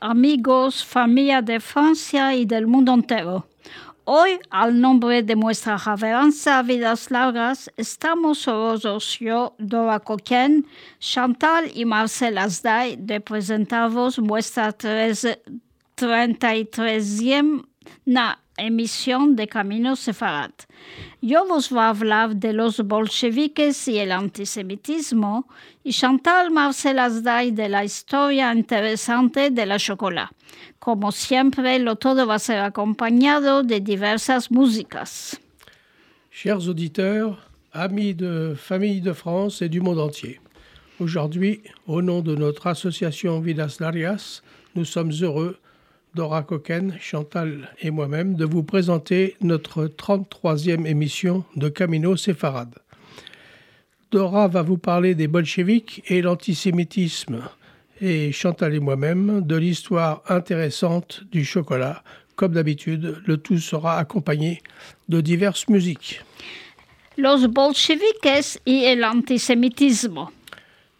amigos, familia de Francia y del mundo entero. Hoy, al nombre de nuestra reverencia Vidas Largas, estamos orgullosos yo, Dora Coquen, Chantal y Marcel Asday de presentaros nuestra 33e emisión de Camino Sefarat. Yo vos voy a de los bolcheviques y el antisemitismo y Chantal Marcel Asday de la historia interesante de la chocolate. Como siempre, lo todo va a ser acompañado de diversas músicas. Chers auditeurs, amis de Famille de France et du monde entier, aujourd'hui, au nom de notre association Vidas Larias, nous sommes heureux Dora Coquen, Chantal et moi-même de vous présenter notre 33e émission de Camino Séfarade. Dora va vous parler des bolcheviks et l'antisémitisme et Chantal et moi-même de l'histoire intéressante du chocolat. Comme d'habitude, le tout sera accompagné de diverses musiques. Los bolcheviques y l'antisémitisme.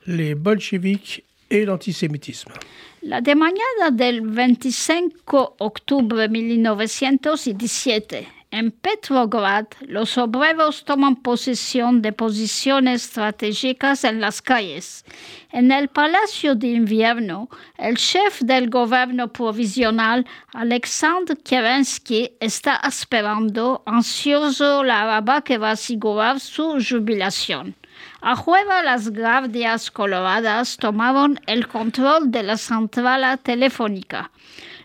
Les bolcheviks et l'antisémitisme. La de mañana del 25 de octubre de 1917, en Petrograd, los obreros toman posesión de posiciones estratégicas en las calles. En el Palacio de Invierno, el chef del gobierno provisional, Alexandre Kerensky, está esperando ansioso la hora que va a asegurar su jubilación. A juega las guardias coloradas tomaron el control de la central telefónica.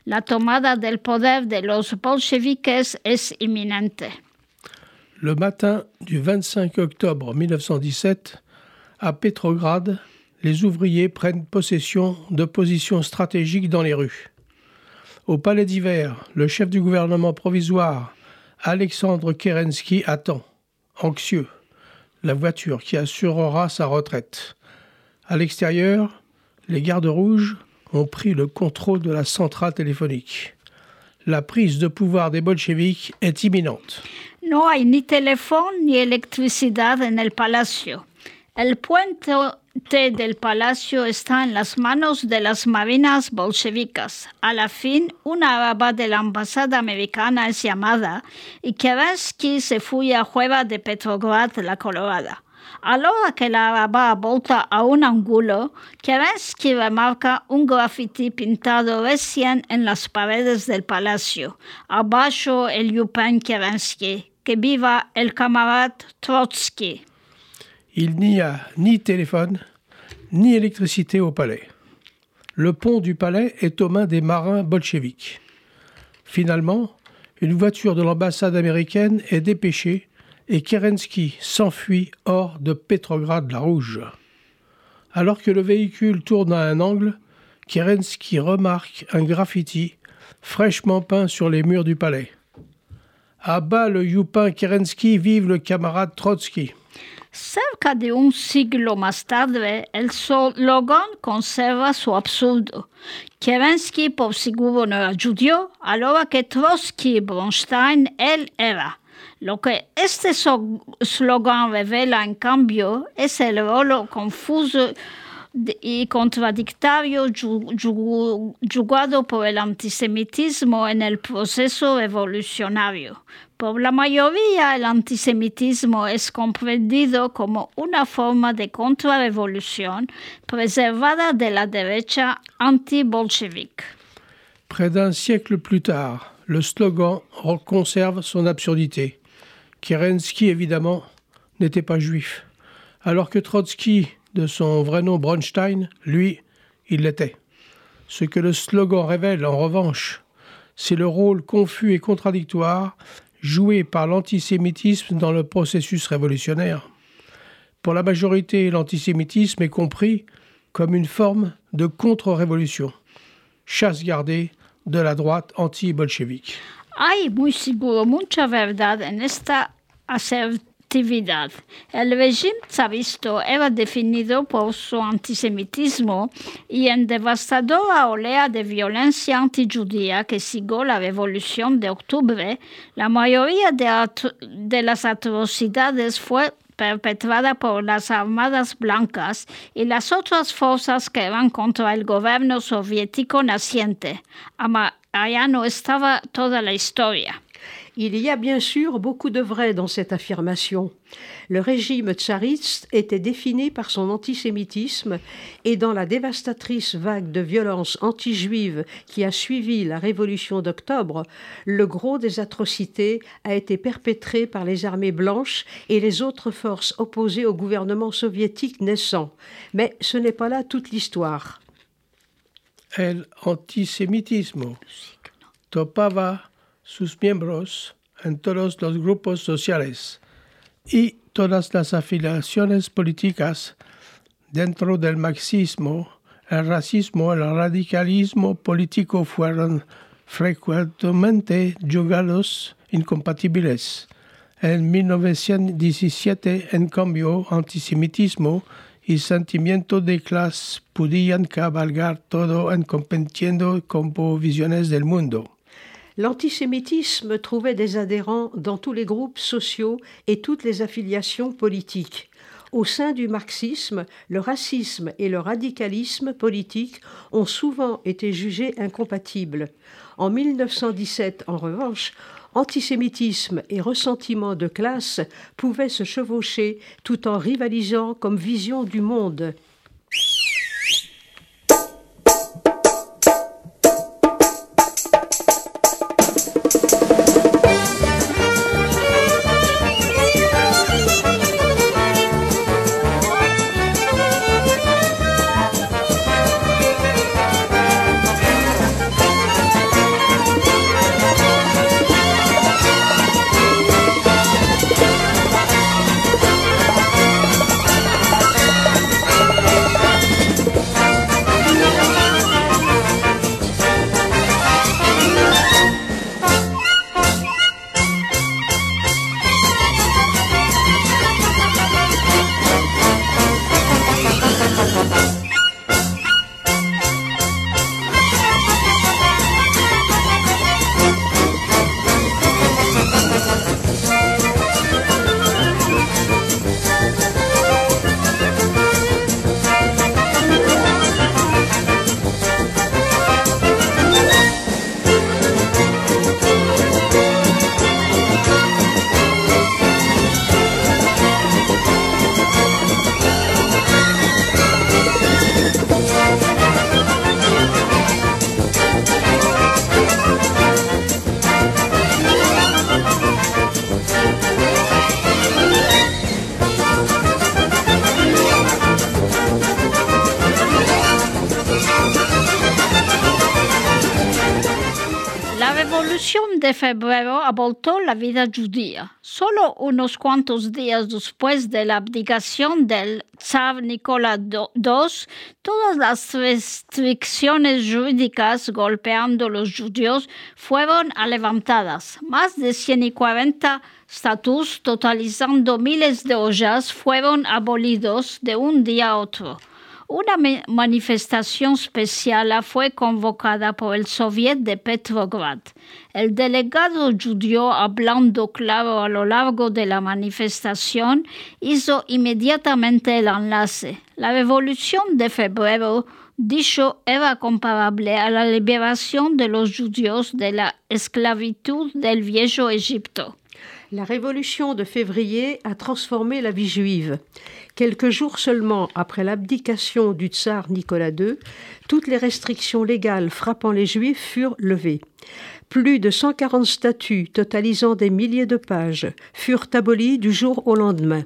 La tomada del poder de los bolcheviques es inminente. Le matin du 25 octobre 1917, à Petrograd, les ouvriers prennent possession de positions stratégiques dans les rues. Au palais d'hiver, le chef du gouvernement provisoire, Alexandre Kerensky, attend, anxieux la voiture qui assurera sa retraite. À l'extérieur, les gardes rouges ont pris le contrôle de la centrale téléphonique. La prise de pouvoir des bolcheviks est imminente. No hay ni téléphone ni electricidad en el palacio. El puente del palacio está en las manos de las marinas bolchevicas. A la fin, una araba de la embajada americana es llamada y Kerensky se fue a Jueva de Petrograd, la Colorada. A la hora que la araba volta a un ángulo, Kerensky remarca un graffiti pintado recién en las paredes del palacio. Abajo el Yupan Kerensky. Que viva el camarada Trotsky. Il n'y a ni téléphone, ni électricité au palais. Le pont du palais est aux mains des marins bolcheviques. Finalement, une voiture de l'ambassade américaine est dépêchée et Kerensky s'enfuit hors de Petrograd la Rouge. Alors que le véhicule tourne à un angle, Kerensky remarque un graffiti fraîchement peint sur les murs du palais. À bas le Yupin Kerensky, vive le camarade Trotsky. Cerca de un siglo más tarde, el slogan conserva su absurdo. Kerensky por seguro no judío, a hora que Trotsky Bronstein él era. Lo que este slogan revela, en cambio, es el rol confuso y contradictorio jugado por el antisemitismo en el proceso revolucionario. Por la mayoría, el antisemitismo es comprendido como una forma de contrarrevolución preservada de la derecha anti-bolchevique. Près d'un siècle plus tard, le slogan conserve son absurdité. Kerensky, évidemment, n'était pas juif, alors que Trotsky de son vrai nom Bronstein, lui, il l'était. Ce que le slogan révèle, en revanche, c'est le rôle confus et contradictoire joué par l'antisémitisme dans le processus révolutionnaire. Pour la majorité, l'antisémitisme est compris comme une forme de contre-révolution, chasse gardée de la droite anti-bolchevique. El régimen tsaristo era definido por su antisemitismo y en devastadora olea de violencia antijudía que siguió la Revolución de Octubre, la mayoría de, de las atrocidades fue perpetrada por las Armadas Blancas y las otras fuerzas que eran contra el gobierno soviético naciente. Allá no estaba toda la historia. Il y a bien sûr beaucoup de vrai dans cette affirmation. Le régime tsariste était défini par son antisémitisme et dans la dévastatrice vague de violence anti-juive qui a suivi la révolution d'octobre, le gros des atrocités a été perpétré par les armées blanches et les autres forces opposées au gouvernement soviétique naissant. Mais ce n'est pas là toute l'histoire. El topava sus miembros en todos los grupos sociales y todas las afiliaciones políticas dentro del marxismo, el racismo, el radicalismo político fueron frecuentemente juzgados incompatibles. En 1917, en cambio, antisemitismo y sentimiento de clase podían cabalgar todo en compitiendo como visiones del mundo. L'antisémitisme trouvait des adhérents dans tous les groupes sociaux et toutes les affiliations politiques. Au sein du marxisme, le racisme et le radicalisme politique ont souvent été jugés incompatibles. En 1917, en revanche, antisémitisme et ressentiment de classe pouvaient se chevaucher tout en rivalisant comme vision du monde. La vida judía. Solo unos cuantos días después de la abdicación del zar Nicolás II, todas las restricciones jurídicas golpeando a los judíos fueron levantadas. Más de 140 estatutos, totalizando miles de ollas, fueron abolidos de un día a otro. Una manifestación especial fue convocada por el Soviet de Petrograd. El delegado judío, hablando claro a lo largo de la manifestación, hizo inmediatamente el enlace. La revolución de febrero, dicho, era comparable a la liberación de los judíos de la esclavitud del viejo Egipto. La révolution de février a transformé la vie juive. Quelques jours seulement après l'abdication du tsar Nicolas II, toutes les restrictions légales frappant les juifs furent levées. Plus de 140 statuts totalisant des milliers de pages furent abolis du jour au lendemain.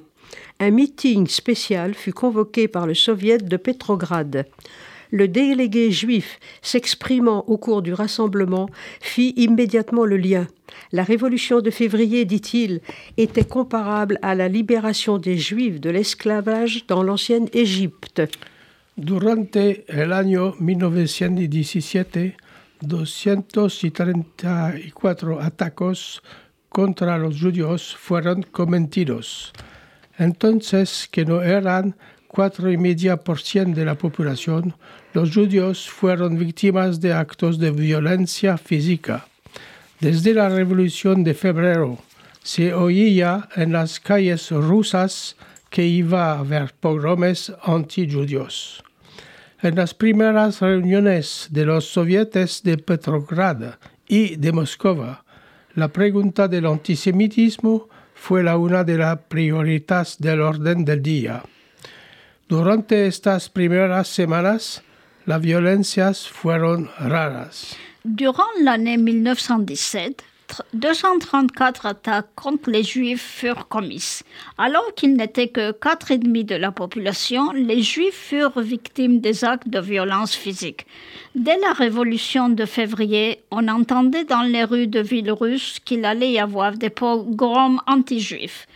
Un meeting spécial fut convoqué par le soviet de Petrograd. Le délégué juif s'exprimant au cours du rassemblement fit immédiatement le lien. La révolution de février, dit-il, était comparable à la libération des juifs de l'esclavage dans l'ancienne Égypte. Durante el año 1917, 234 atacos contra los judíos fueron cometidos. Entonces, que no eran 4,5% de la población, los judíos fueron víctimas de actos de violencia física. Desde la Revolución de febrero, se oía en las calles rusas que iba a ver pogromes anti-judíos. En las primeras reuniones de los sovietes de Petrograd y de Moscova, la pregunta del antisemitismo fue una de las prioridades del orden del día. Durante estas primeras semanas, las violencias fueron raras. Durant l'année 1917, 234 attaques contre les Juifs furent commises. Alors qu'ils n'étaient que 4,5 de la population, les Juifs furent victimes des actes de violence physique. Dès la révolution de février, on entendait dans les rues de villes russes qu'il allait y avoir des pogroms anti-juifs.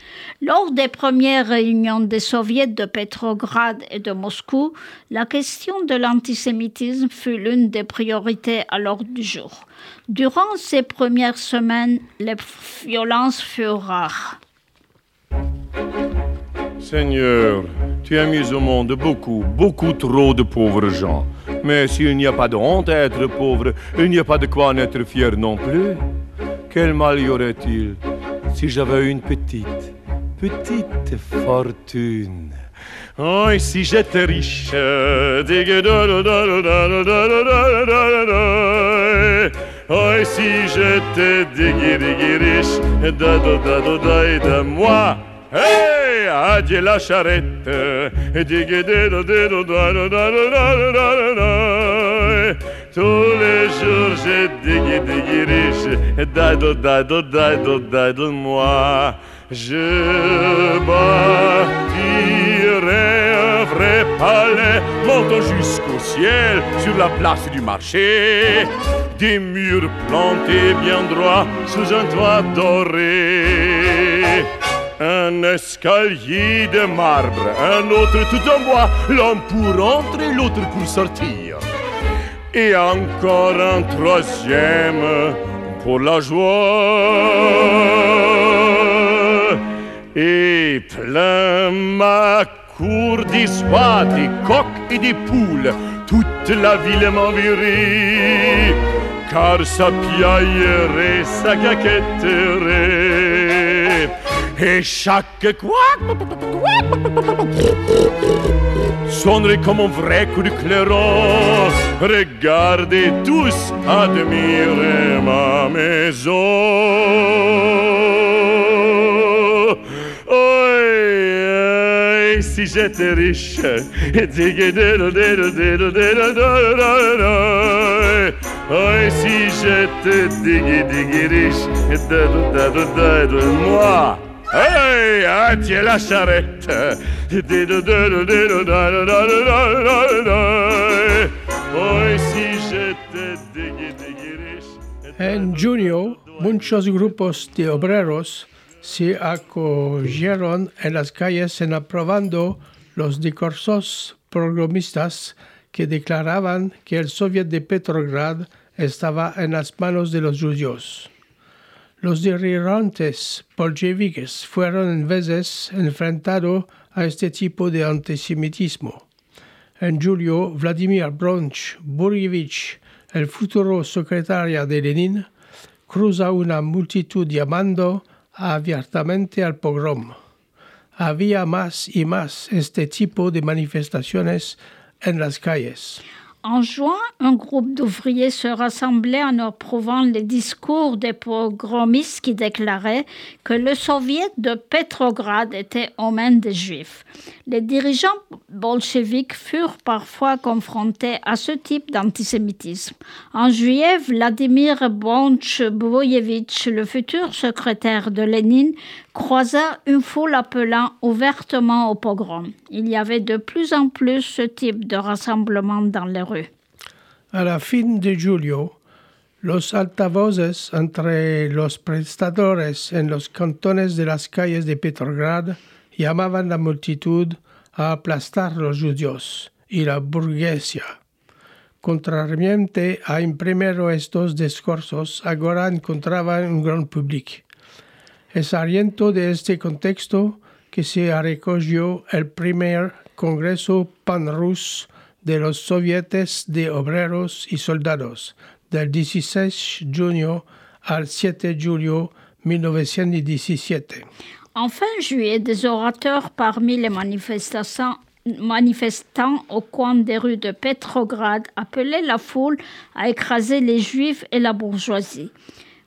Lors des premières réunions des soviets de Petrograd et de Moscou, la question de l'antisémitisme fut l'une des priorités à l'ordre du jour. Durant ces premières semaines, les violences furent rares. Seigneur, tu as mis au monde beaucoup, beaucoup trop de pauvres gens. Mais s'il n'y a pas de honte à être pauvre, il n'y a pas de quoi en être fier non plus. Quel mal y aurait-il si j'avais une petite, petite fortune Oh, et si j'étais riche, Oh, si j'étais riche, de moi. Hey, adieu la charrette. Tous les jours, j'ai digui, digui riche. Dado, dado, dado, dado, moi. Je bâtirai palais, montant jusqu'au ciel, sur la place du marché. Des murs plantés bien droits sous un toit doré un escalier de marbre, un autre tout en bois, l'un pour entrer, l'autre pour sortir. Et encore un troisième pour la joie. Et plein ma cour d'histoire, des coqs et des poules, toute la ville m'envirait, car ça piaillerait, ça caquetterait et chaque quoi sonnerait comme un vrai coup de clairon. Regardez tous, admirez ma maison. Oh, si j'étais riche, Oh, si j'étais moi. En junio, de obreros se acogieron en las calles en aprobando los discursos progromistas que declaraban que el Soviet de Petrograd estaba en las manos de los judíos. Los dirigientes bolcheviques fueron en veces enfrentados a este tipo de antisemitismo. En julio, Vladimir Bronch Burjevich, el futuro secretario de Lenin, cruza una multitud llamando abiertamente al pogrom. Había más y más este tipo de manifestaciones en las calles. En juin, un groupe d'ouvriers se rassemblait en approuvant les discours des pogromistes qui déclaraient que le soviet de Petrograd était aux mains des juifs. Les dirigeants bolcheviques furent parfois confrontés à ce type d'antisémitisme. En juillet, Vladimir bonch boyevitch le futur secrétaire de Lénine, croisa une foule appelant ouvertement au pogrom. Il y avait de plus en plus ce type de rassemblement dans les rues. A la fin de julio, los altavoces entre los prestadores en los cantones de las calles de Petrograd llamaban la multitud a aplastar los judíos y la burguesia. Contrariamente a primero estos discursos, ahora encontraban un gran público. Es aliento de este contexto que se recogió el primer Congreso Panrus de los Sovietes de Obreros y Soldados del 16 de junio al 7 de julio 1917. En fin juillet, des orateurs parmi les manifestants manifestants au coin des rues de Petrograd appelaient la foule à écraser les juifs et la bourgeoisie.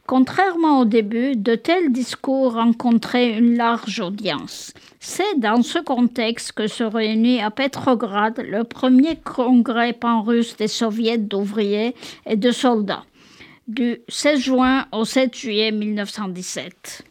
Contrairement au début, de tels discours rencontraient une large audience. C'est dans ce contexte que se réunit à Petrograd le premier congrès pan-russe des soviets d'ouvriers et de soldats, du 16 juin au 7 juillet 1917.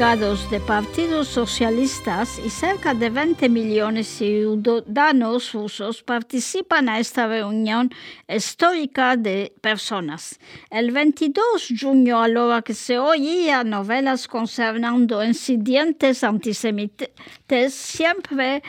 Delegados de partidos socialistas y cerca de 20 millones de ciudadanos rusos participan a esta reunión histórica de personas. El 22 de junio, a la que se oía novelas concernando incidentes antisemitas, siempre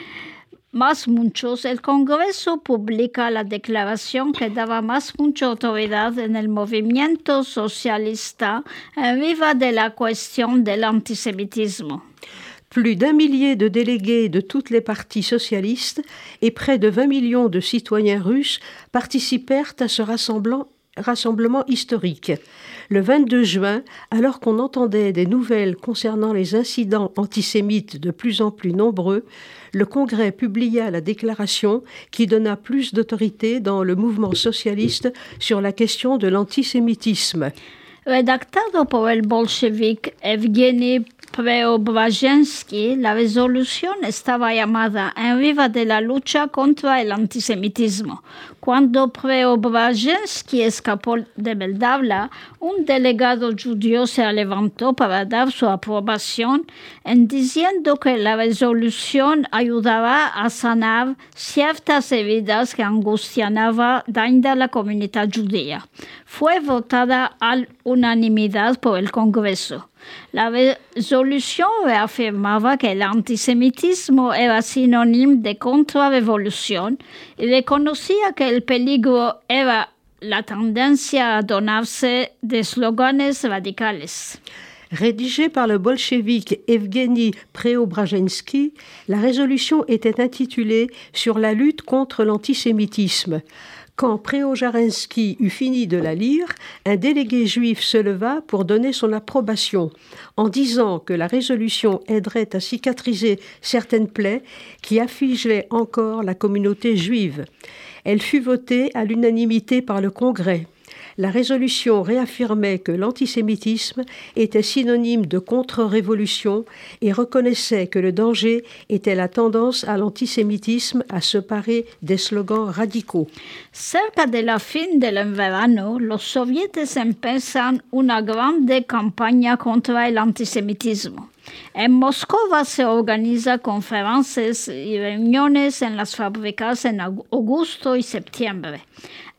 más muchos, el Congreso publica la declaración que daba más mucha autoridad en el movimiento socialista en viva de la cuestión del antisemitismo. Plus d'un millier de délégués de toutes les partis socialistes et près de 20 millions de citoyens russes participèrent à ce rassemblement historique. Le 22 juin, alors qu'on entendait des nouvelles concernant les incidents antisémites de plus en plus nombreux, le Congrès publia la déclaration qui donna plus d'autorité dans le mouvement socialiste sur la question de l'antisémitisme. Preobrazhensky, la resolución estaba llamada En viva de la lucha contra el antisemitismo. Cuando Preobrazhensky escapó de Beldavla, un delegado judío se levantó para dar su aprobación en diciendo que la resolución ayudaba a sanar ciertas heridas que angustiaban a la comunidad judía. Fue votada a unanimidad por el Congreso. La resolución reafirmaba que el antisemitismo era sinónimo de contrarrevolución y reconocía que el peligro era la tendencia a donarse de eslóganes radicales. Rédigée par le bolchevique Evgeny Preobrazhensky, la résolution était intitulée Sur la lutte contre l'antisémitisme. Quand Préojarensky eut fini de la lire, un délégué juif se leva pour donner son approbation, en disant que la résolution aiderait à cicatriser certaines plaies qui affligeaient encore la communauté juive. Elle fut votée à l'unanimité par le Congrès. La résolution réaffirmait que l'antisémitisme était synonyme de contre-révolution et reconnaissait que le danger était la tendance à l'antisémitisme à se parer des slogans radicaux. Cerca de la fin del verano, los soviets empiezan una grande campaña contra el antisemitismo. En Moscú se organiza conferencias y reuniones en las fábricas en agosto y septiembre.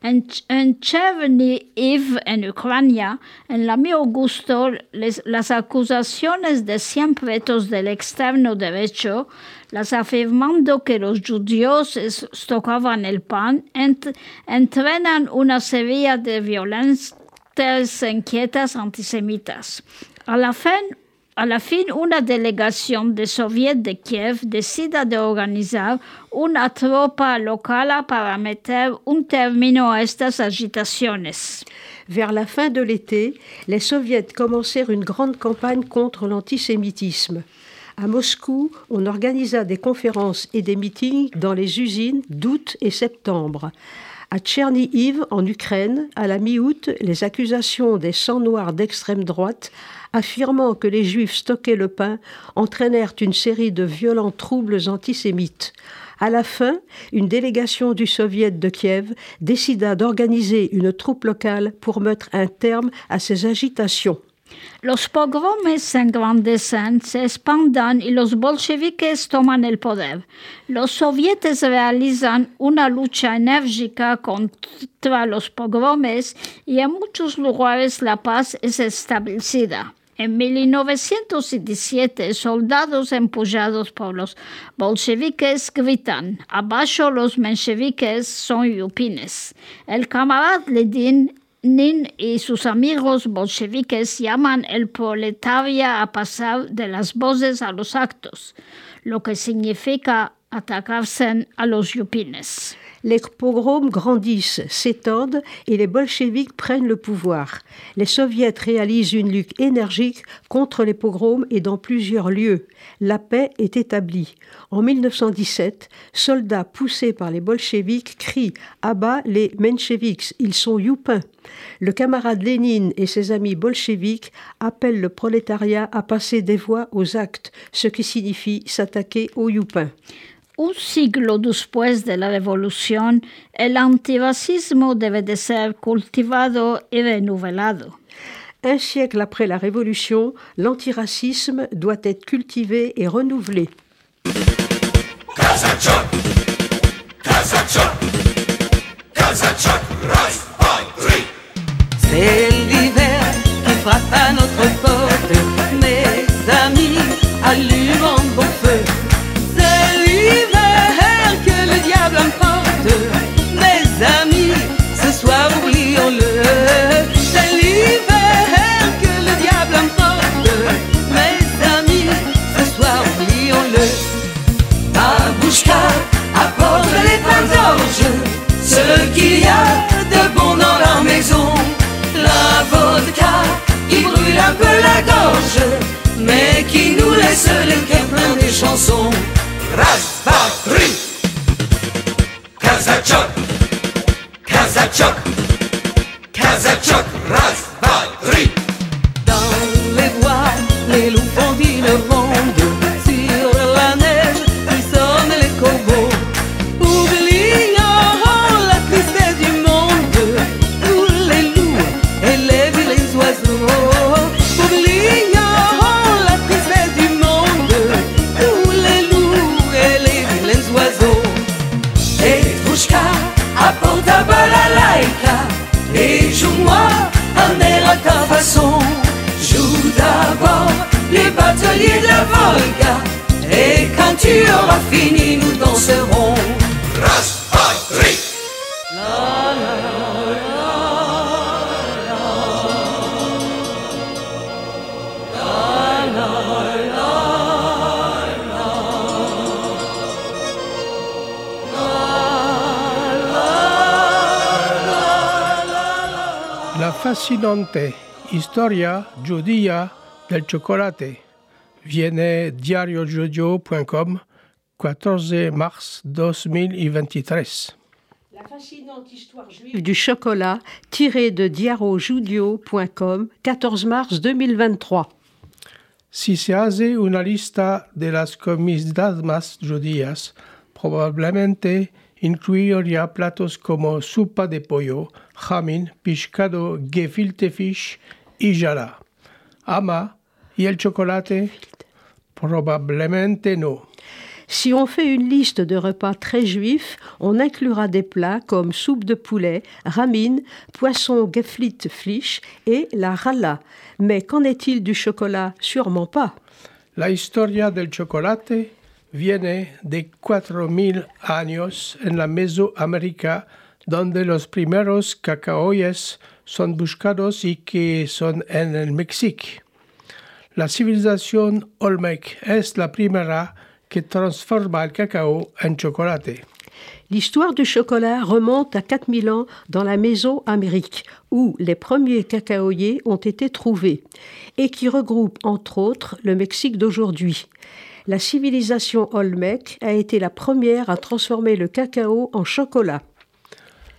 En, en Chernihiv, en Ucrania, en la mi Augusto, las acusaciones de cien pretos del externo derecho, las afirmando que los judíos tocaban el pan, ent, entrenan una serie de violencias inquietas antisemitas. A la fin, a la fin, una delegación de Soviet de Kiev decide de organizar una tropa local para meter un término a estas agitaciones. Vers la fin de l'été, les soviets commencèrent une grande campagne contre l'antisémitisme. À Moscou, on organisa des conférences et des meetings dans les usines d'août et septembre. À Tchernihiv, en Ukraine, à la mi-août, les accusations des sangs noirs d'extrême droite affirmant que les Juifs stockaient le pain entraînèrent une série de violents troubles antisémites. À la fin, une délégation du Soviet de Kiev décida d'organiser une troupe locale pour mettre un terme à ces agitations. Los pogromes se expandan y los bolcheviques toman el poder. Los sovietes realizan una lucha enérgica contra los pogromes y en muchos lugares la paz es establecida. En 1917, soldados empujados por los bolcheviques gritan, abajo los mencheviques son yupines. El camarada Ledin y sus amigos bolcheviques llaman el proletaria a pasar de las voces a los actos, lo que significa atacarse a los yupines. Les pogroms grandissent, s'étendent et les bolcheviks prennent le pouvoir. Les soviets réalisent une lutte énergique contre les pogroms et dans plusieurs lieux. La paix est établie. En 1917, soldats poussés par les bolcheviks crient À bas les mencheviks, ils sont youpins. Le camarade Lénine et ses amis bolcheviks appellent le prolétariat à passer des voix aux actes, ce qui signifie s'attaquer aux youpins. Un siglo después de la revolución, el antirracismo debe de ser cultivado y renovado. Un siècle après la Révolution, l'antiracisme doit être cultivé et renouvelé. C'est l'hiver qui frappe à notre porte, mes amis, allumons de bon dans la maison. La vodka qui brûle un peu la gorge, mais qui nous laisse les cœurs pleins des chansons. La fascinante historia judía del chocolate viene diariojudio.com 14 mars 2023. La fascinante histoire juive du chocolat tirée de diarojudio.com 14 mars 2023. Si se hace una lista de las comidas más judías, probablemente incluiría platos como sopa de pollo, jamín, pescado, gefilte fish y jala. Ama y el chocolate, probablemente no. Si on fait une liste de repas très juifs, on inclura des plats comme soupe de poulet, ramine, poisson geflit flich et la ralla. Mais qu'en est-il du chocolat? Sûrement pas. La historia del chocolate viene de 4000 años en la Mesoamérica, donde los primeros cacaoyes son buscados y que son en el México. La civilización Olmec es la primera que transforma el cacao en chocolate. L'histoire du chocolat remonte à 4000 ans dans la Mésoamérique, où les premiers cacaoyers ont été trouvés, et qui regroupe entre autres le Mexique d'aujourd'hui. La civilisation Olmec a été la première à transformer le cacao en chocolat.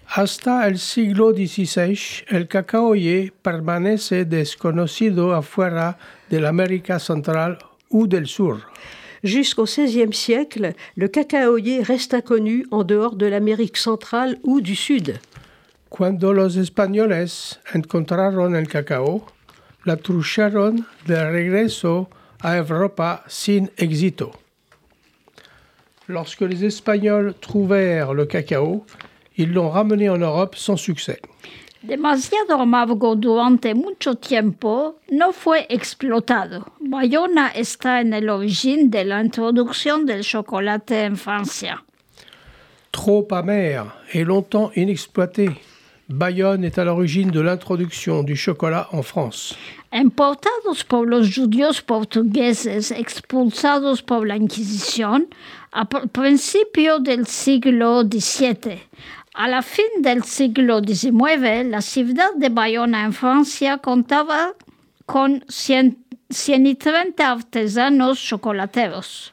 Hasta el siglo XVI, el cacaoye permanece desconocido afuera de la América Central ou del Sur. Jusqu'au XVIe siècle, le cacaoyer reste inconnu en dehors de l'Amérique centrale ou du Sud. Cuando los españoles encontraron el cacao, la trucharon de regreso a Europa sin éxito. Lorsque les Espagnols trouvèrent le cacao, ils l'ont ramené en Europe sans succès. Demasiado amargo durante mucho tiempo no fue explotado. Bayona está en el origen de la introducción del chocolate en Francia. Trop amer et longtemps inexploité, Bayonne est à l'origine de l'introduction du chocolat en France. Importados por los judíos portugueses expulsados por la Inquisición a pr- principio del siglo XVII. A la fin del siglo XIX, la ciudad de Bayona en Francia contaba con 100 130 artesanos chocolateros.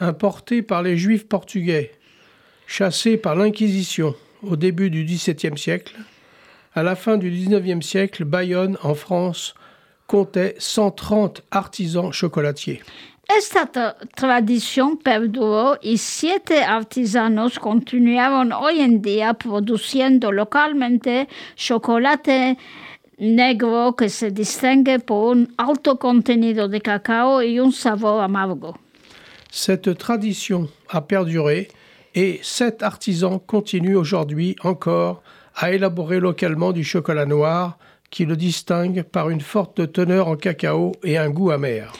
Importé par les Juifs portugais, chassés par l'Inquisition au début du XVIIe siècle, à la fin du XIXe siècle, Bayonne, en France, comptait 130 artisans chocolatiers. Esta tra- tradición perduró y siete artesanos continuaron hoy en día produciendo localmente chocolate negro que se distingue por un alto contenido de cacao y un sabor amargo. Cette tradition a perduré et sept artisans continuent aujourd'hui encore à élaborer localement du chocolat noir qui le distingue par une forte teneur en cacao et un goût amer.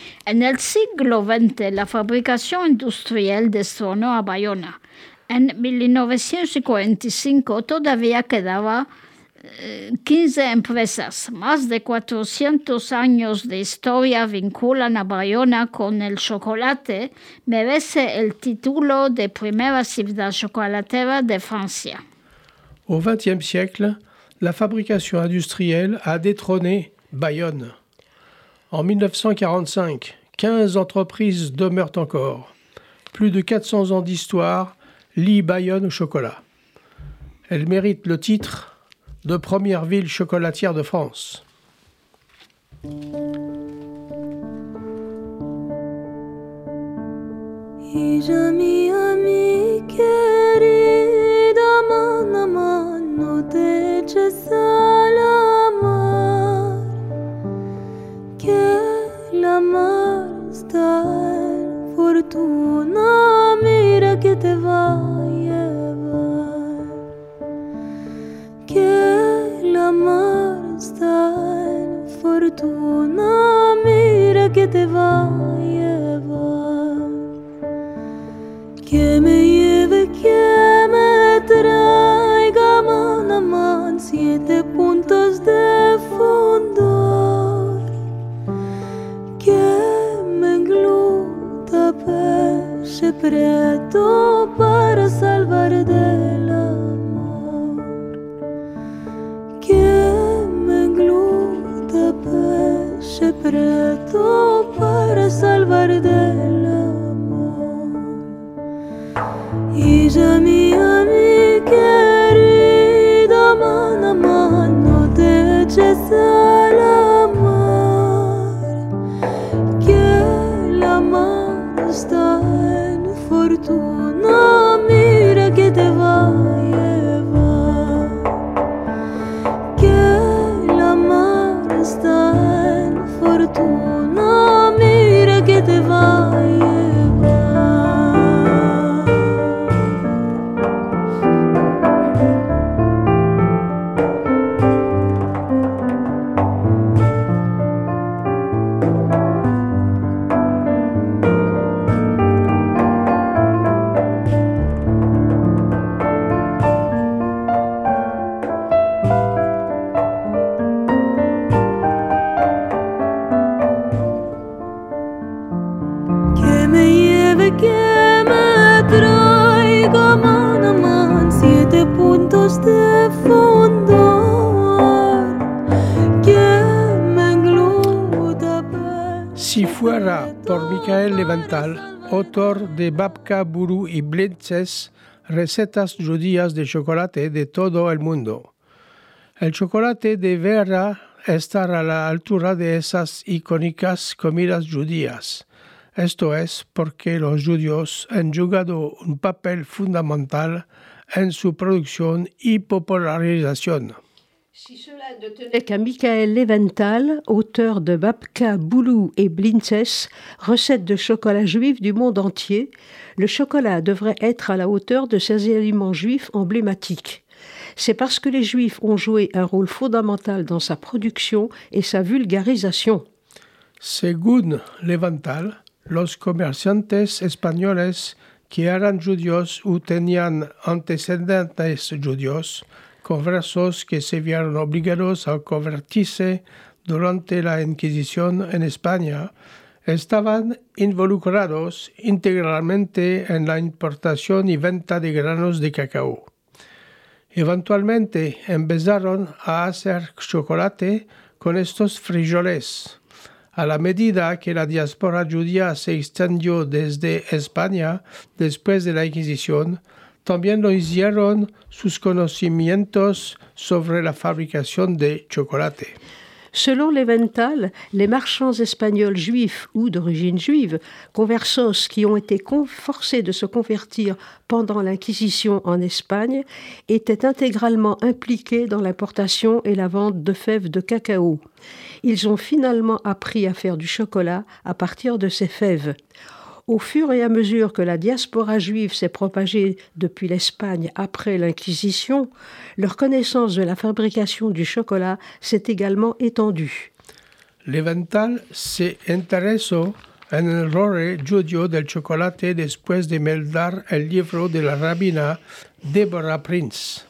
Siglo XX, la fabricación industrial destronó a Bayona. En 1945 todavía quedaba eh, 15 empresas. Más de 400 años de historia vinculan a Bayona con el chocolate. Merece el título de primera ciudad chocolatera de Francia. Au XXe siècle, la fabrication industrielle a détrôné Bayonne. En 1945, 15 entreprises demeurent encore. Plus de 400 ans d'histoire lient Bayonne au chocolat. Elle mérite le titre de première ville chocolatière de France. Eches al amar, que la mar está fortuna, mira que te va a llevar, que la mar está fortuna, mira que te va a llevar. Que me lleve, que me man siete puntos de fondo. Que me engluta peche preto para salvar del amor. Que me engluta peche preto para salvar del amor. Hija mía, mi querida, Jesus. Autor de Babka, Buru y Blintzes, recetas judías de chocolate de todo el mundo. El chocolate deberá estar a la altura de esas icónicas comidas judías. Esto es porque los judíos han jugado un papel fundamental en su producción y popularización. Si cela ne tenait qu'à Michael Leventhal, auteur de Babka, Boulou et Blintzes, recettes de chocolat juif du monde entier, le chocolat devrait être à la hauteur de ces aliments juifs emblématiques. C'est parce que les juifs ont joué un rôle fondamental dans sa production et sa vulgarisation. Según Leventhal, los comerciantes españoles que eran judíos o tenían antecedentes judíos conversos que se vieron obligados a convertirse durante la Inquisición en España estaban involucrados integralmente en la importación y venta de granos de cacao. Eventualmente empezaron a hacer chocolate con estos frijoles. A la medida que la diáspora judía se extendió desde España después de la Inquisición, también lo hicieron sus conocimientos sobre la fabricación de chocolate. Selon Leventhal, les marchands espagnols juifs ou d'origine juive, conversos qui ont été forcés de se convertir pendant l'Inquisition en Espagne, étaient intégralement impliqués dans l'importation et la vente de fèves de cacao. Ils ont finalement appris à faire du chocolat à partir de ces fèves. Au fur et à mesure que la diaspora juive s'est propagée depuis l'Espagne après l'Inquisition, leur connaissance de la fabrication du chocolat s'est également étendue. Levental se interesó en el rol judío del chocolate después de meldar el libro de la rabina Deborah Prince,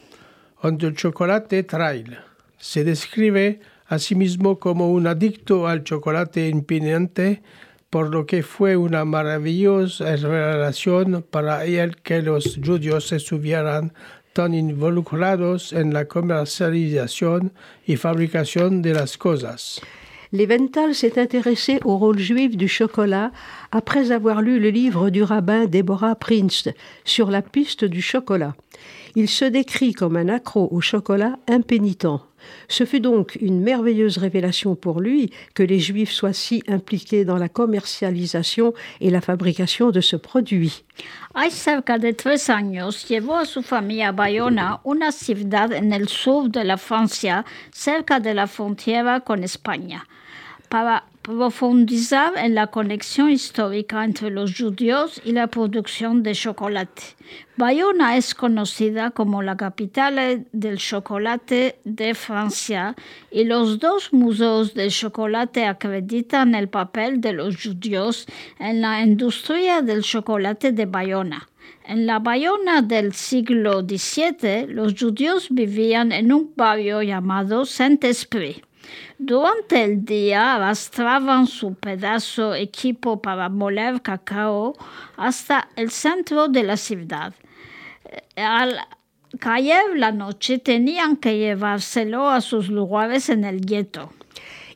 donde el chocolate trail. Se describe a sí como un adicto al chocolate impidiente por lo que fue una maravillosa revelación para él que los judíos estuvieran tan involucrados en la comercialización y fabricación de las cosas. Leventhal s'est intéressé au rôle juif du chocolat après avoir lu le livre du rabbin Deborah Prince sur la piste du chocolat. Il se décrit comme un accro au chocolat impénitent. Ce fut donc une merveilleuse révélation pour lui que les Juifs soient si impliqués dans la commercialisation et la fabrication de ce produit. Cerca de tres años llevó a su familia a Bayona, una ciudad en el sur de la Francia, cerca de la frontera con España, para profundizar en la conexión histórica entre los judíos y la producción de chocolate. Bayona es conocida como la capital del chocolate de Francia y los dos museos de chocolate acreditan el papel de los judíos en la industria del chocolate de Bayona. En la Bayona del siglo XVII, los judíos vivían en un barrio llamado Saint-Esprit. Durante el día arrastraban su pedazo equipo para moler cacao hasta el centro de la ciudad. Al caer la noche tenían que llevárselo a sus lugares en el gueto.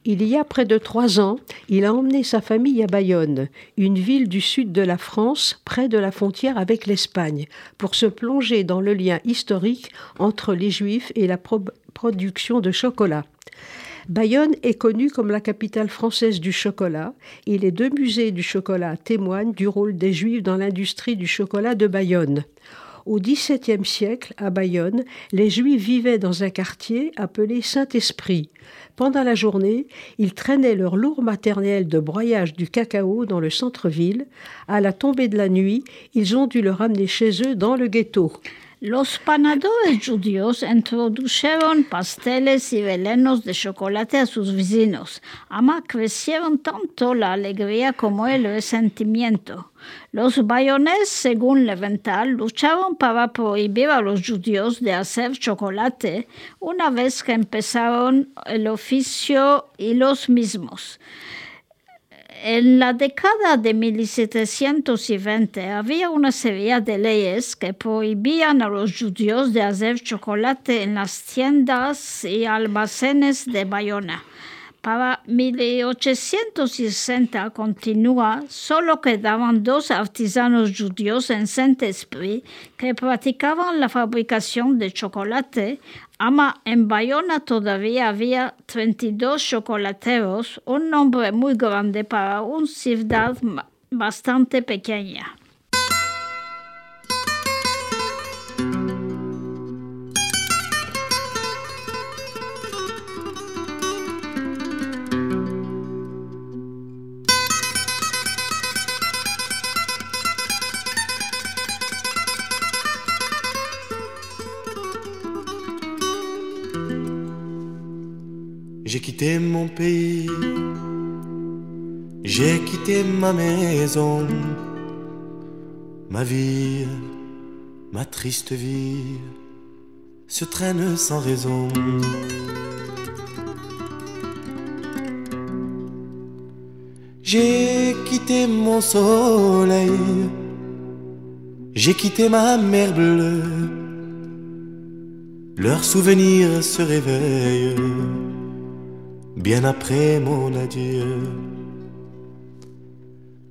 Il y a près de trois ans, il a emmené sa famille à Bayonne, une ville du sud de la France, près de la frontière avec l'Espagne, pour se plonger dans le lien historique entre les Juifs et la production de chocolat. Bayonne est connue comme la capitale française du chocolat et les deux musées du chocolat témoignent du rôle des Juifs dans l'industrie du chocolat de Bayonne. Au XVIIe siècle, à Bayonne, les Juifs vivaient dans un quartier appelé Saint-Esprit. Pendant la journée, ils traînaient leur lourd matériel de broyage du cacao dans le centre-ville. À la tombée de la nuit, ils ont dû le ramener chez eux dans le ghetto. Los panadores judíos introdujeron pasteles y velenos de chocolate a sus vecinos. Ama crecieron tanto la alegría como el resentimiento. Los bayones, según Leventhal, lucharon para prohibir a los judíos de hacer chocolate una vez que empezaron el oficio y los mismos. En la década de 1720 había una serie de leyes que prohibían a los judíos de hacer chocolate en las tiendas y almacenes de Bayona. Para 1860 continúa, solo quedaban dos artesanos judíos en Saint-Esprit que practicaban la fabricación de chocolate. Ama en Bayona todavía había 32 chocolateros, un nombre muy grande para una ciudad bastante pequeña. J'ai quitté ma maison, ma vie, ma triste vie se traîne sans raison. J'ai quitté mon soleil, j'ai quitté ma mer bleue, leurs souvenirs se réveillent bien après mon adieu.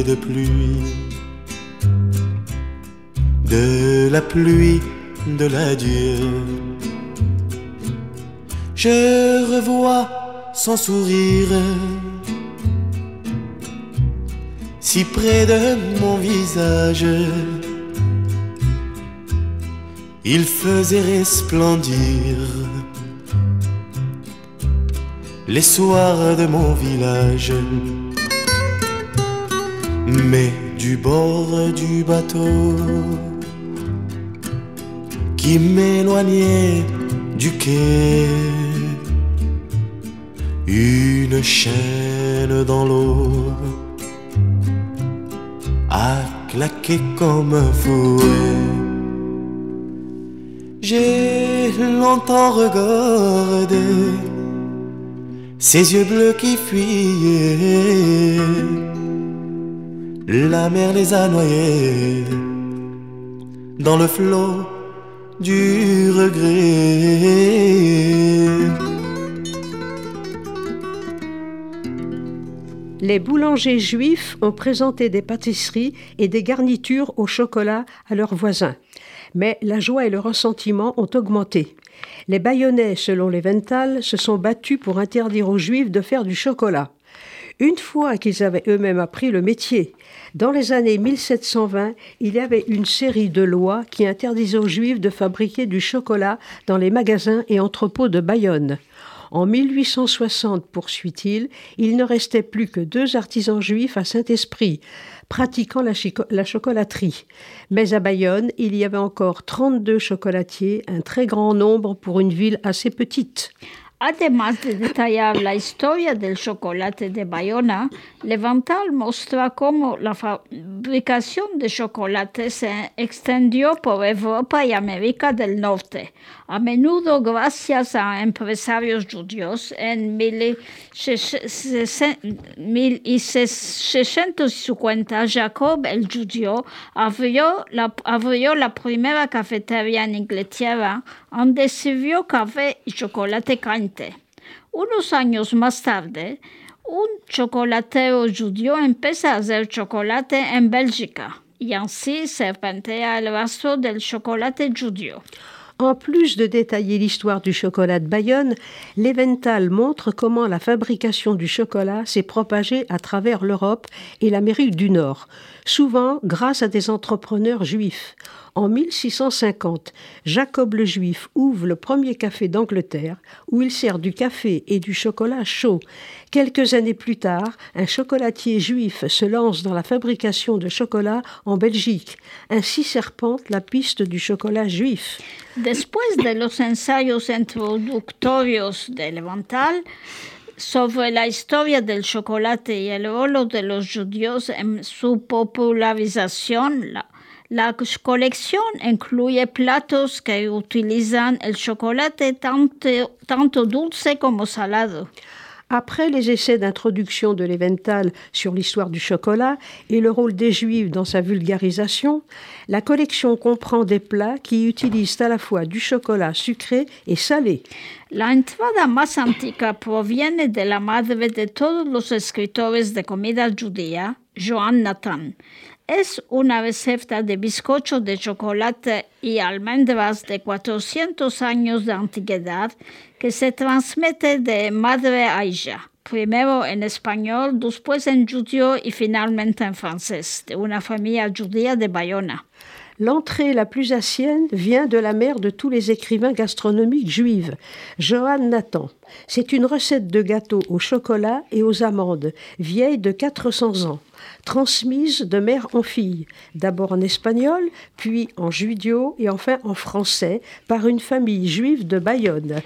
de pluie, de la pluie de l'adieu. Je revois son sourire si près de mon visage. Il faisait resplendir les soirs de mon village mais du bord du bateau qui m'éloignait du quai. Une chaîne dans l'eau a claqué comme un fouet. J'ai longtemps regardé ses yeux bleus qui fuyaient la mer les a noyés dans le flot du regret. Les boulangers juifs ont présenté des pâtisseries et des garnitures au chocolat à leurs voisins. Mais la joie et le ressentiment ont augmenté. Les Bayonnais, selon les Vental, se sont battus pour interdire aux Juifs de faire du chocolat. Une fois qu'ils avaient eux-mêmes appris le métier, dans les années 1720, il y avait une série de lois qui interdisaient aux Juifs de fabriquer du chocolat dans les magasins et entrepôts de Bayonne. En 1860, poursuit-il, il ne restait plus que deux artisans juifs à Saint-Esprit, pratiquant la, la, chocolaterie. Mais à Bayonne, il y avait encore 32 chocolatiers, un très grand nombre pour une ville assez petite. Además de detallar la historia del chocolate de Bayona, Levantal muestra cómo la fabricación de chocolate se extendió por Europa y América del Norte, a menudo gracias a empresarios judíos. En 1650, Jacob el judío abrió la, abrió la primera cafetería en Inglaterra, donde sirvió café y chocolate caliente. Unos años más tarde, un chocolatero judío empieza a hacer chocolate en Bélgica y así serpentea el rastro del chocolate judío. En plus de détailler l'histoire du chocolat de Bayonne, l'Evental montre comment la fabrication du chocolat s'est propagée à travers l'Europe et l'Amérique du Nord, souvent grâce à des entrepreneurs juifs. En 1650, Jacob le Juif ouvre le premier café d'Angleterre où il sert du café et du chocolat chaud. Quelques années plus tard, un chocolatier juif se lance dans la fabrication de chocolat en Belgique. Ainsi serpente la piste du chocolat juif. Sobre la historia del chocolate y el rol de los judíos en su popularización, la, colección incluye platos que utilizan el chocolate tanto dulce como salado. Après les essais d'introduction de l'Evental sur l'histoire du chocolat et le rôle des Juifs dans sa vulgarisation, la collection comprend des plats qui utilisent à la fois du chocolat sucré et salé. La entrada más antigua proviene de la madre de todos los escritores de comida judía, Joan Nathan. Es una receta de bizcocho de chocolate y almendras de 400 años de antigüedad que se transmite de madre a hija, primero en español, después en judío y finalmente en francés, de una familia judía de Bayona. L'entrée la plus ancienne vient de la mère de tous les écrivains gastronomiques juifs, Johann Nathan. C'est une recette de gâteau au chocolat et aux amandes, vieille de 400 ans, transmise de mère en fille, d'abord en espagnol, puis en judio et enfin en français, par une famille juive de Bayonne.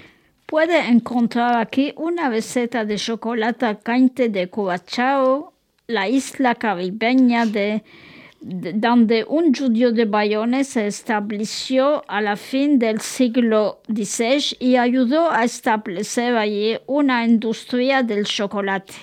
Puede encontrar aquí una receta de chocolate caliente de Curaçao, la isla caribeña de- donde un judío de Bayonne se estableció a la fin del siglo XVI y ayudó a establecer allí una industria del chocolate.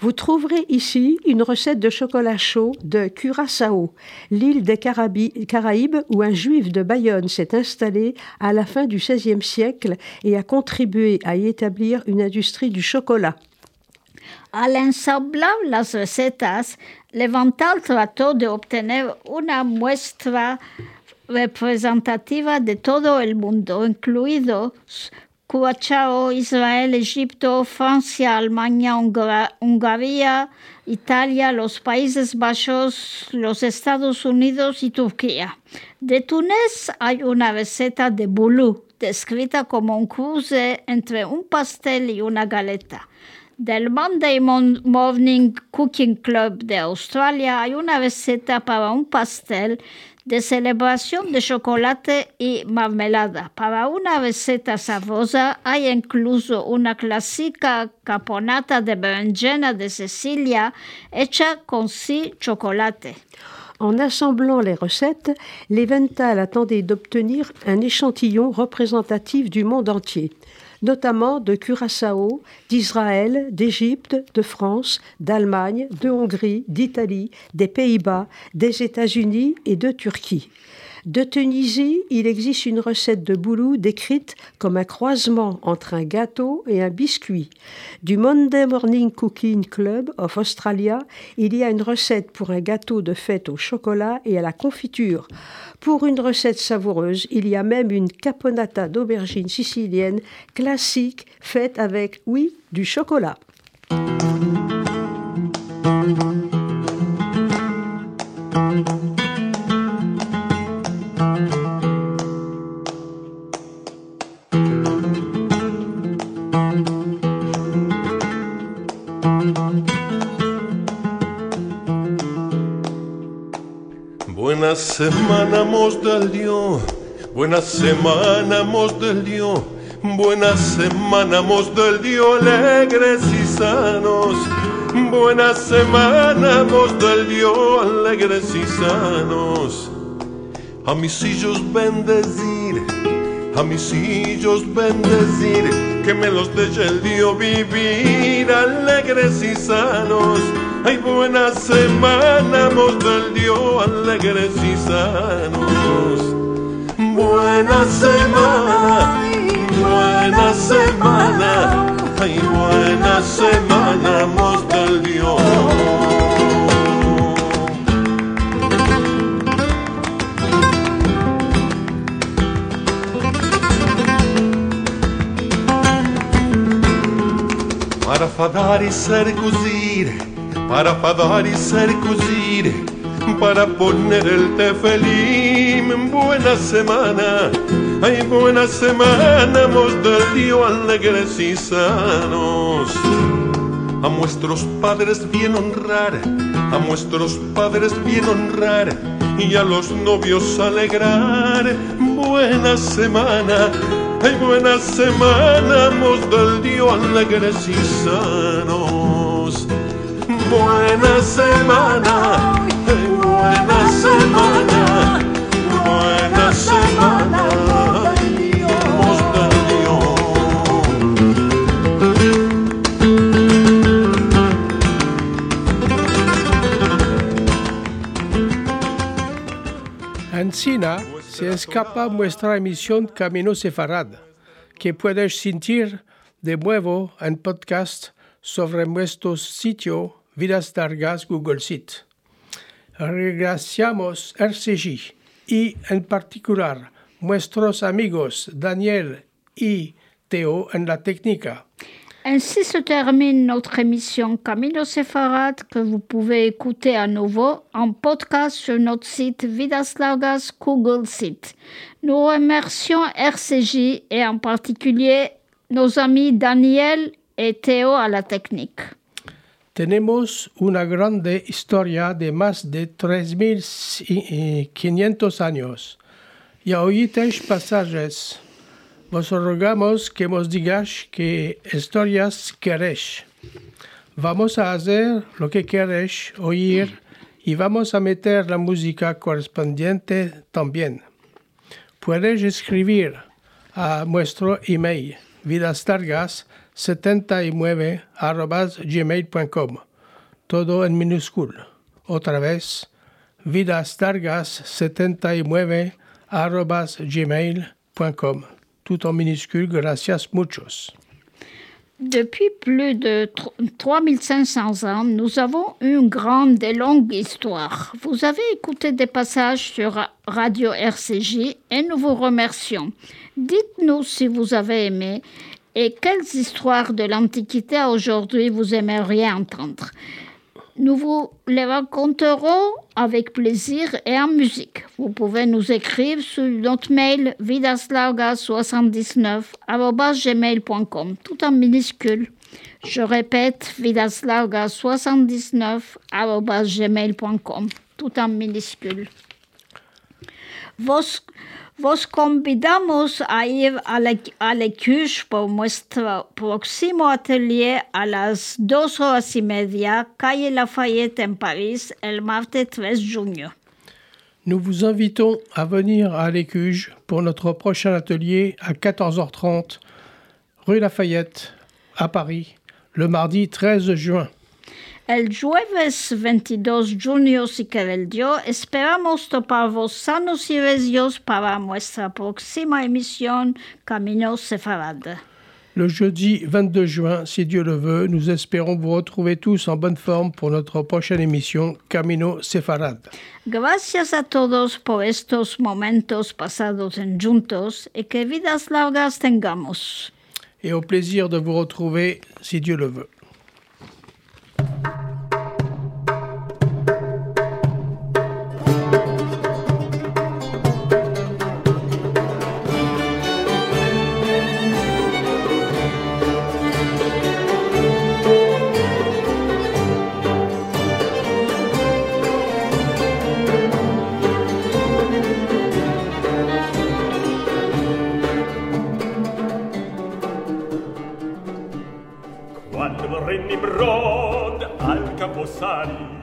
Vous trouverez ici une recette de chocolat chaud de Curaçao, l'île des Caraïbes où un juif de Bayonne s'est installé à la fin du XVIe siècle et a contribué à y établir une industrie du chocolat. Al ensamblar las recetas, Levantal trató de obtener una muestra representativa de todo el mundo, incluidos Curazao, Israel, Egipto, Francia, Alemania, Hungría, Italia, los Países Bajos, los Estados Unidos y Turquía. De Túnez hay una receta de boulou, descrita como un cruce entre un pastel y una galeta. Del Monday Mon- Morning Cooking Club de Australia hay una receta para un pastel de celebración de chocolate y marmelada. Para una receta sabrosa hay incluso una clásica caponata de berenjena de Sicilia hecha con sí chocolate. En assemblant les recettes, l'Evental attendait d'obtenir un échantillon représentatif du monde entier, notamment de Curaçao, d'Israël, d'Égypte, de France, d'Allemagne, de Hongrie, d'Italie, des Pays-Bas, des États-Unis et de Turquie. De Tunisie, il existe une recette de boulou décrite comme un croisement entre un gâteau et un biscuit. Du Monday Morning Cooking Club of Australia, il y a une recette pour un gâteau de fête au chocolat et à la confiture. Pour une recette savoureuse, il y a même une caponata d'aubergine sicilienne classique faite avec, oui, du chocolat. Semana, mos del Dio. Buena semana, mos del Dio. Buena semana, mos del Dio, alegres y sanos. Buena semana, mos del Dio, alegres y sanos. A mis hijos bendecir, a mis hijos bendecir, que me los deje el Dios vivir alegres y sanos. Ay, buena semana, mos del Dios, alegres y sanos. Buena semana, buena semana, ay, buena semana, mos del Dios. Para fadar y circuncir, para fadar y circuncir, para poner el tefelim. Buena semana, ay, buena semana, mos del Dios alegres y sanos. A nuestros padres bien honrar, a nuestros padres bien honrar y a los novios alegrar. Buena semana, Ay, buena semana, mos del dio sanos. Buena semana, buena semana, buena semana. Encina se escapa nuestra emisión Camino Sefarad, que puedes sentir de nuevo en podcast sobre nuestro sitio Vidas Largas Google Sit. Agradecemos RCJ y en particular nuestros amigos Daniel y Théo en la técnica. Ainsi se termine notre émission Camino Sefarad que vous pouvez écouter à nouveau en podcast sur notre site Vidas Largas Google Site. Nous remercions RCJ et en particulier nos amis Daniel et Théo à la technique. Tenemos una grande historia de más de 3.500 años. Y oítes pasajes. Vos rogamos que nos digas qué historias queréis. Vamos a hacer lo que queréis oír y vamos a meter la música correspondiente también. Puedes escribir a nuestro email vidastargas79 gmail.com todo en minúscula. Otra vez, vidastargas79 gmail.com tout en minuscule. Gracias muchos. Depuis plus de tr- 3500 ans, nous avons une grande et longue histoire. Vous avez écouté des passages sur Ra- Radio RCJ et nous vous remercions. Dites-nous si vous avez aimé et quelles histoires de l'Antiquité aujourd'hui vous aimeriez entendre? Nous vous les raconterons avec plaisir et en musique. Vous pouvez nous écrire sur notre mail vidaslarga79.gmail.com tout en minuscule. Je répète, vidaslarga79.gmail.com tout en minuscule. Vos, vos convidamos a ir a la, a la Cuche por nuestro próximo atelier a las dos horas y media, calle Lafayette en París, el martes 13 junio. Nous vous invitons à venir à l'Écuge pour notre prochain atelier à 14h30, rue Lafayette, à Paris, le mardi 13 juin. El jueves 22 junio, si querer Dios, esperamos toparvos sanos y recios para nuestra próxima emisión Camino Sefarad. Le jeudi 22 juin, si Dieu le veut, nous espérons vous retrouver tous en bonne forme pour notre prochaine émission Camino Sefarad. Gracias a todos por estos momentos pasados en juntos y que vidas largas tengamos. Et au plaisir de vous retrouver si Dieu le veut. mari